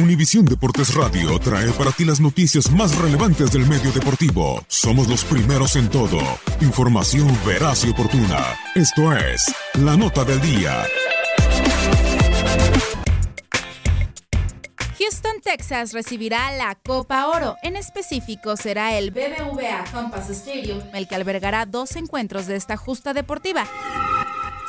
Univisión Deportes Radio trae para ti las noticias más relevantes del medio deportivo. Somos los primeros en todo. Información veraz y oportuna. Esto es La Nota del Día. Houston, Texas recibirá la Copa Oro. En específico, será el BBVA Compass Stadium el que albergará dos encuentros de esta justa deportiva.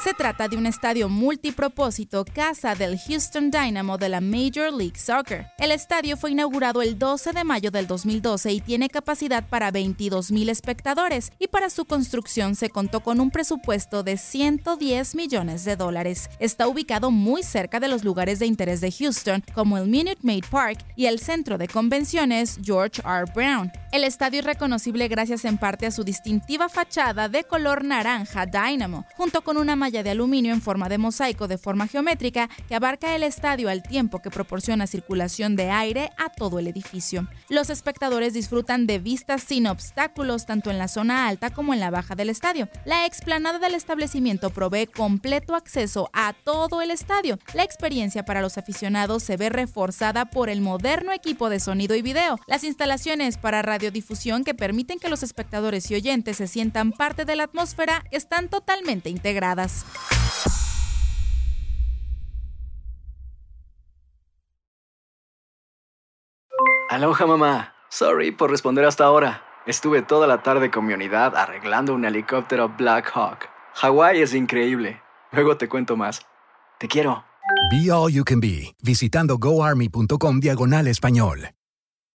Se trata de un estadio multipropósito, casa del Houston Dynamo de la Major League Soccer. El estadio fue inaugurado el 12 de mayo del 2012 y tiene capacidad para 22 mil espectadores, y para su construcción se contó con un presupuesto de 110 millones de dólares. Está ubicado muy cerca de los lugares de interés de Houston, como el Minute Maid Park y el centro de convenciones George R. Brown. El estadio es reconocible gracias en parte a su distintiva fachada de color naranja Dynamo, junto con una malla de aluminio en forma de mosaico de forma geométrica que abarca el estadio al tiempo que proporciona circulación de aire a todo el edificio. Los espectadores disfrutan de vistas sin obstáculos tanto en la zona alta como en la baja del estadio. La explanada del establecimiento provee completo acceso a todo el estadio. La experiencia para los aficionados se ve reforzada por el moderno equipo de sonido y video, las instalaciones para radiodifusión que permiten que los espectadores y oyentes se sientan parte de la atmósfera están totalmente integradas. Aloha mamá. Sorry por responder hasta ahora. Estuve toda la tarde con mi unidad arreglando un helicóptero Black Hawk. Hawái es increíble. Luego te cuento más. Te quiero. Be All You Can Be, visitando goarmy.com diagonal español.